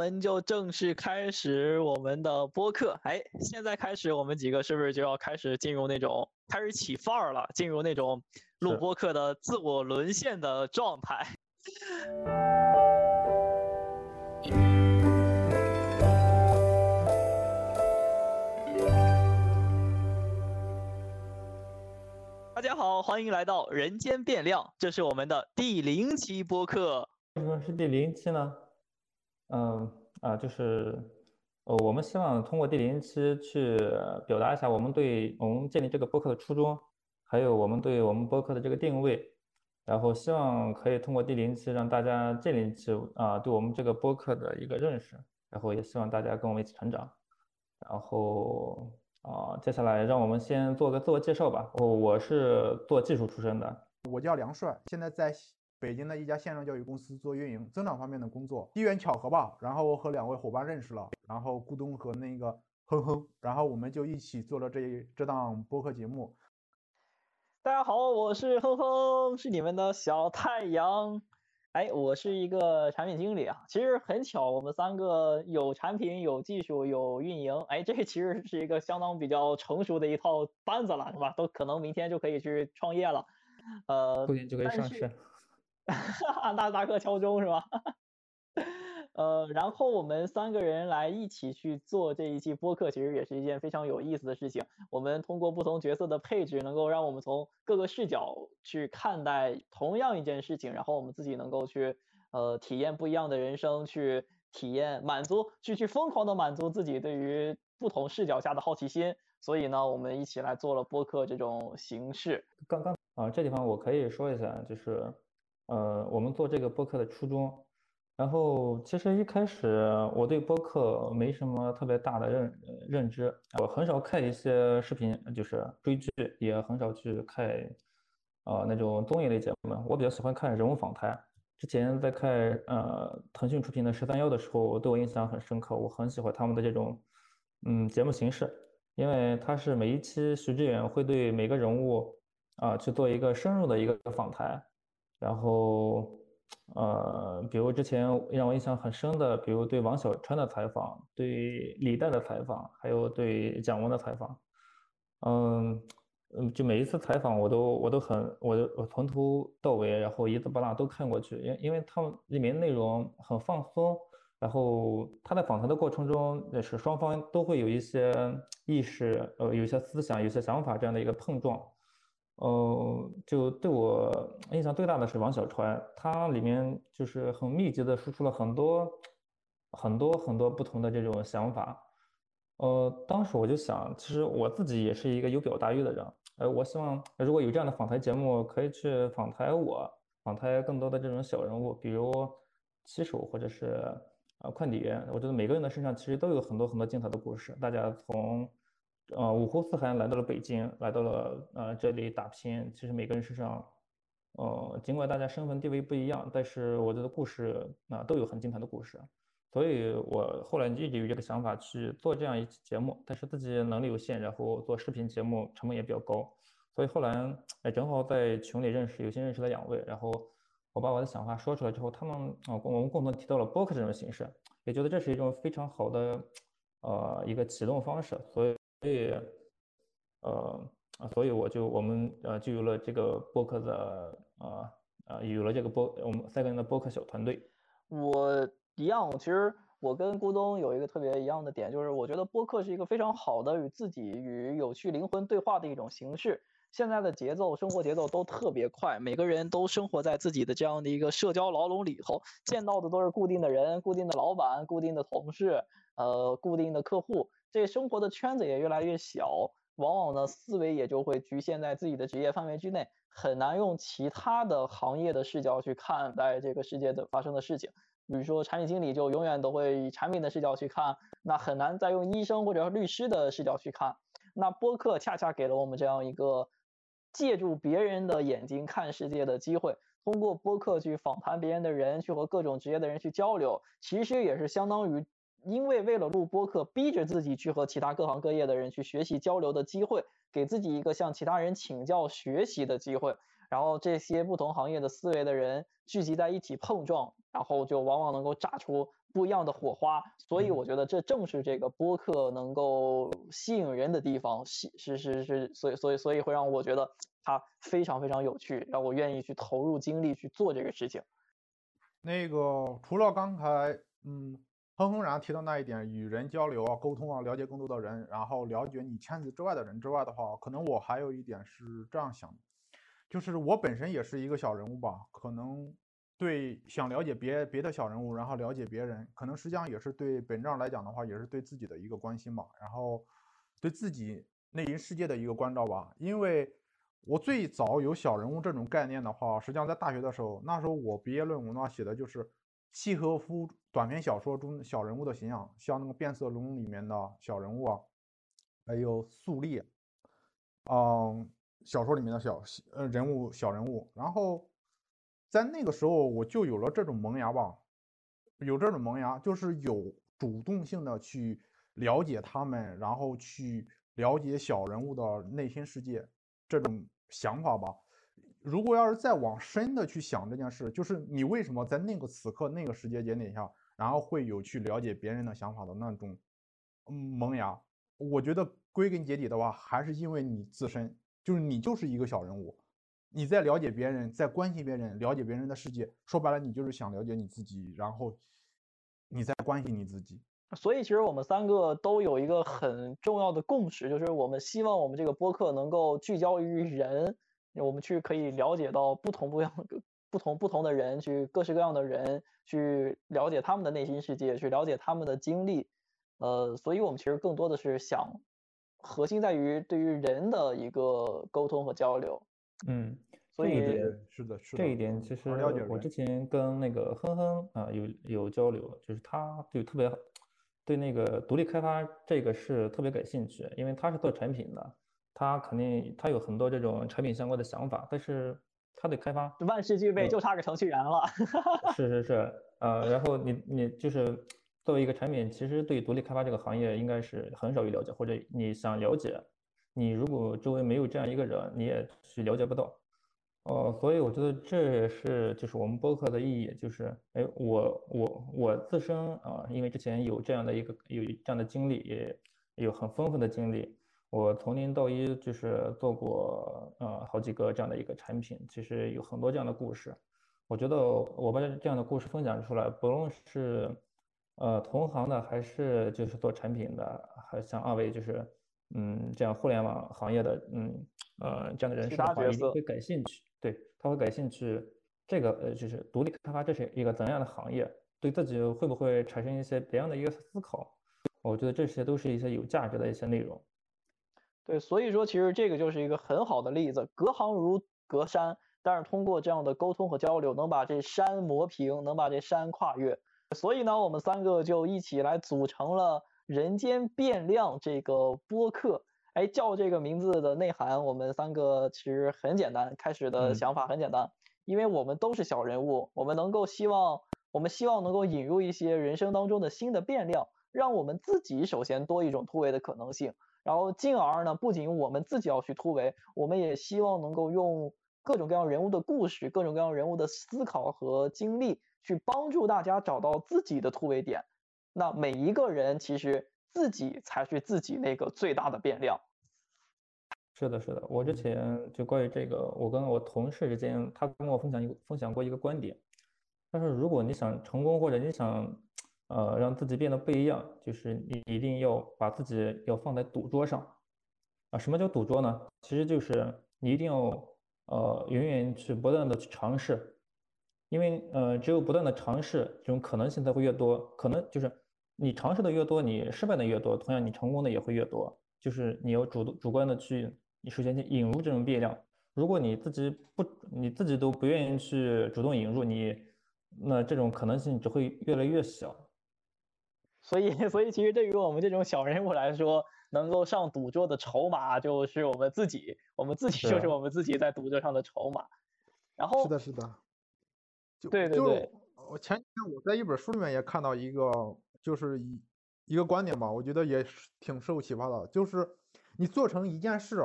我们就正式开始我们的播客。哎，现在开始，我们几个是不是就要开始进入那种开始起范儿了？进入那种录播客的自我沦陷的状态。大家好，欢迎来到人间变量，这是我们的第零期播客。为什么是第零期呢？嗯啊，就是呃，我们希望通过第零期去表达一下我们对我们建立这个播客的初衷，还有我们对我们播客的这个定位，然后希望可以通过第零期让大家建立起啊对我们这个播客的一个认识，然后也希望大家跟我们一起成长，然后。啊，接下来让我们先做个自我介绍吧。我我是做技术出身的，我叫梁帅，现在在北京的一家线上教育公司做运营、增长方面的工作。机缘巧合吧，然后我和两位伙伴认识了，然后咕咚和那个哼哼，然后我们就一起做了这这档播客节目。大家好，我是哼哼，是你们的小太阳。哎，我是一个产品经理啊，其实很巧，我们三个有产品、有技术、有运营，哎，这其实是一个相当比较成熟的一套班子了，是吧？都可能明天就可以去创业了，呃，后天就可以上市，纳斯达克敲钟是吧？呃，然后我们三个人来一起去做这一期播客，其实也是一件非常有意思的事情。我们通过不同角色的配置，能够让我们从各个视角去看待同样一件事情，然后我们自己能够去呃体验不一样的人生，去体验满足，去去疯狂的满足自己对于不同视角下的好奇心。所以呢，我们一起来做了播客这种形式。刚刚啊，这地方我可以说一下，就是呃，我们做这个播客的初衷。然后其实一开始我对播客没什么特别大的认认知，我很少看一些视频，就是追剧，也很少去看，呃那种综艺类节目。我比较喜欢看人物访谈。之前在看呃腾讯出品的十三幺的时候，对我印象很深刻。我很喜欢他们的这种嗯节目形式，因为他是每一期徐志远会对每个人物啊去做一个深入的一个访谈，然后。呃，比如之前让我印象很深的，比如对王小川的采访，对李诞的采访，还有对蒋文的采访，嗯嗯，就每一次采访我都我都很我我从头到尾，然后一字不落都看过去，因因为他们里面内容很放松，然后他在访谈的过程中也是双方都会有一些意识，呃，有一些思想，有些想法这样的一个碰撞。呃，就对我印象最大的是王小川，他里面就是很密集的输出了很多很多很多不同的这种想法。呃，当时我就想，其实我自己也是一个有表达欲的人，呃，我希望如果有这样的访谈节目，可以去访谈我，访谈更多的这种小人物，比如骑手或者是呃快递员。我觉得每个人的身上其实都有很多很多精彩的故事，大家从。呃，五湖四海来到了北京，来到了呃这里打拼。其实每个人身上，呃，尽管大家身份地位不一样，但是我觉得故事啊都有很精彩的故事。所以我后来一直有这个想法去做这样一期节目，但是自己能力有限，然后做视频节目成本也比较高。所以后来哎，正好在群里认识，有幸认识了两位，然后我把我的想法说出来之后，他们啊，我们共同提到了播客这种形式，也觉得这是一种非常好的呃一个启动方式，所以。所以，呃，所以我就我们呃就有了这个播客的呃呃有了这个播我们三个人的播客小团队。我一样，其实我跟咕咚有一个特别一样的点，就是我觉得播客是一个非常好的与自己与有趣灵魂对话的一种形式。现在的节奏，生活节奏都特别快，每个人都生活在自己的这样的一个社交牢笼里头，见到的都是固定的人、固定的老板、固定的同事，呃，固定的客户。这生活的圈子也越来越小，往往呢思维也就会局限在自己的职业范围之内，很难用其他的行业的视角去看待这个世界的发生的事情。比如说产品经理就永远都会以产品的视角去看，那很难再用医生或者律师的视角去看。那播客恰恰给了我们这样一个借助别人的眼睛看世界的机会，通过播客去访谈别人的人，去和各种职业的人去交流，其实也是相当于。因为为了录播客，逼着自己去和其他各行各业的人去学习交流的机会，给自己一个向其他人请教学习的机会。然后这些不同行业的思维的人聚集在一起碰撞，然后就往往能够炸出不一样的火花。所以我觉得这正是这个播客能够吸引人的地方，吸是是是，所以所以所以会让我觉得它非常非常有趣，让我愿意去投入精力去做这个事情。那个除了刚才嗯，哼哼然提到那一点，与人交流啊、沟通啊、了解更多的人，然后了解你圈子之外的人之外的话，可能我还有一点是这样想，就是我本身也是一个小人物吧，可能对想了解别别的小人物，然后了解别人，可能实际上也是对本质上来讲的话，也是对自己的一个关心吧，然后对自己内心世界的一个关照吧，因为。我最早有小人物这种概念的话，实际上在大学的时候，那时候我毕业论文的话写的就是契诃夫短篇小说中小人物的形象，像那个变色龙里面的小人物啊，还有素丽，嗯，小说里面的小呃人物小人物。然后在那个时候我就有了这种萌芽吧，有这种萌芽，就是有主动性的去了解他们，然后去了解小人物的内心世界。这种想法吧，如果要是再往深的去想这件事，就是你为什么在那个此刻那个时间节点下，然后会有去了解别人的想法的那种萌芽？我觉得归根结底的话，还是因为你自身，就是你就是一个小人物，你在了解别人，在关心别人，了解别人的世界，说白了，你就是想了解你自己，然后你在关心你自己。所以其实我们三个都有一个很重要的共识，就是我们希望我们这个播客能够聚焦于人，我们去可以了解到不同不一样、不同不同的人，去各式各样的人，去了解他们的内心世界，去了解他们的经历。呃，所以我们其实更多的是想，核心在于对于人的一个沟通和交流。嗯，所以是的，是的。这一点其实我之前跟那个哼哼啊有有交流，就是他就特别。对那个独立开发这个是特别感兴趣，因为他是做产品的，他肯定他有很多这种产品相关的想法，但是他的开发万事俱备，就差个程序员了。是是是，呃，然后你你就是作为一个产品，其实对独立开发这个行业应该是很少有了解，或者你想了解，你如果周围没有这样一个人，你也是了解不到。哦，所以我觉得这也是就是我们播客的意义，就是哎，我我我自身啊，因为之前有这样的一个有这样的经历，也有很丰富的经历，我从零到一就是做过呃好几个这样的一个产品，其实有很多这样的故事。我觉得我把这样的故事分享出来，不论是呃同行的，还是就是做产品的，还像二位就是嗯这样互联网行业的嗯呃这样的人士的话，一定会感兴趣。对他会感兴趣，这个呃就是独立开发，这是一个怎样的行业？对自己会不会产生一些别样的一个思考？我觉得这些都是一些有价值的一些内容。对，所以说其实这个就是一个很好的例子，隔行如隔山，但是通过这样的沟通和交流，能把这山磨平，能把这山跨越。所以呢，我们三个就一起来组成了人间变量这个播客。哎，叫这个名字的内涵，我们三个其实很简单，开始的想法很简单，因为我们都是小人物，我们能够希望，我们希望能够引入一些人生当中的新的变量，让我们自己首先多一种突围的可能性，然后进而呢，不仅我们自己要去突围，我们也希望能够用各种各样人物的故事，各种各样人物的思考和经历，去帮助大家找到自己的突围点。那每一个人其实。自己才是自己那个最大的变量。是的，是的，我之前就关于这个，我跟我同事之间，他跟我分享一个分享过一个观点，他说，如果你想成功，或者你想呃让自己变得不一样，就是你一定要把自己要放在赌桌上啊。什么叫赌桌呢？其实就是你一定要呃永远去不断的去尝试，因为呃只有不断的尝试，这种可能性才会越多，可能就是。你尝试的越多，你失败的越多，同样你成功的也会越多。就是你要主主观的去，你首先去引入这种变量。如果你自己不，你自己都不愿意去主动引入，你那这种可能性只会越来越小。所以，所以其实对于我们这种小人物来说，能够上赌桌的筹码就是我们自己，我们自己就是我们自己在赌桌上的筹码。然后是的，是的。对对对。我前几天我在一本书里面也看到一个。就是一一个观点吧，我觉得也是挺受启发的。就是你做成一件事，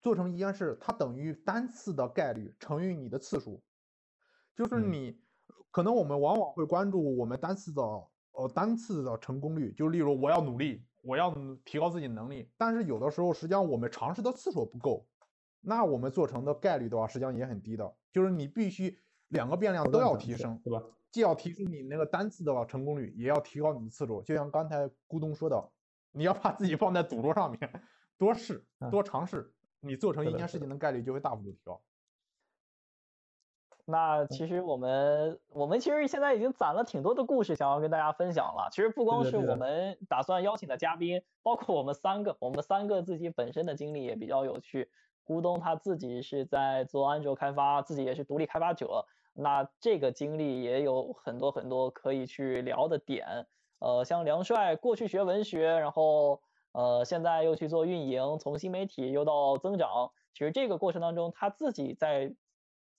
做成一件事，它等于单次的概率乘以你的次数。就是你可能我们往往会关注我们单次的呃单次的成功率，就例如我要努力，我要提高自己能力，但是有的时候实际上我们尝试的次数不够，那我们做成的概率的话，实际上也很低的。就是你必须两个变量都要提升，对吧？既要提升你那个单次的话成功率，也要提高你的次数。就像刚才咕咚说的，你要把自己放在赌桌上面，多试多尝试，你做成一件事情的概率就会大幅度提高。那其实我们我们其实现在已经攒了挺多的故事，想要跟大家分享了。其实不光是我们打算邀请的嘉宾，包括我们三个，我们三个自己本身的经历也比较有趣。咕咚他自己是在做安卓开发，自己也是独立开发者，那这个经历也有很多很多可以去聊的点。呃，像梁帅过去学文学，然后呃现在又去做运营，从新媒体又到增长，其实这个过程当中他自己在。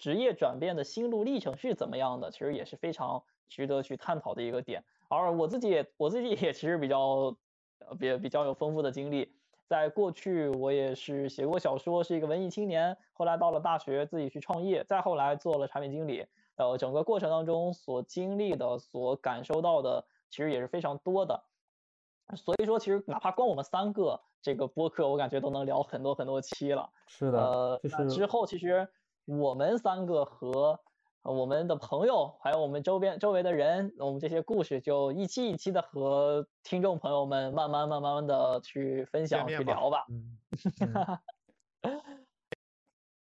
职业转变的心路历程是怎么样的？其实也是非常值得去探讨的一个点。而我自己也我自己也其实比较比比较有丰富的经历，在过去我也是写过小说，是一个文艺青年。后来到了大学自己去创业，再后来做了产品经理。呃，整个过程当中所经历的、所感受到的，其实也是非常多的。所以说，其实哪怕光我们三个这个播客，我感觉都能聊很多很多期了。是的，呃，那之后其实。我们三个和我们的朋友，还有我们周边周围的人，我们这些故事就一期一期的和听众朋友们慢慢慢慢的去分享去聊吧。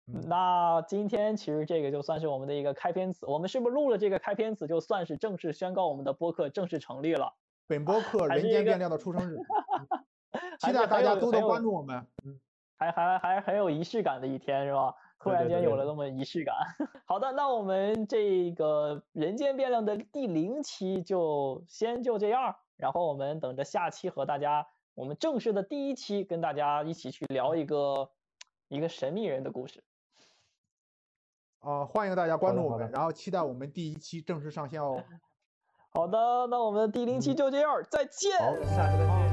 那今天其实这个就算是我们的一个开篇词，我们是不是录了这个开篇词，就算是正式宣告我们的播客正式成立了？本播客人间变量的出生 日，期待大家多多关注我们。还还还很有仪式感的一天是吧？突然间有了那么仪式感。好的，那我们这个人间变量的第零期就先就这样，然后我们等着下期和大家，我们正式的第一期跟大家一起去聊一个一个神秘人的故事。啊，欢迎大家关注我们，然后期待我们第一期正式上线哦。好的，那我们第零期就这样，再见。好，下次再见。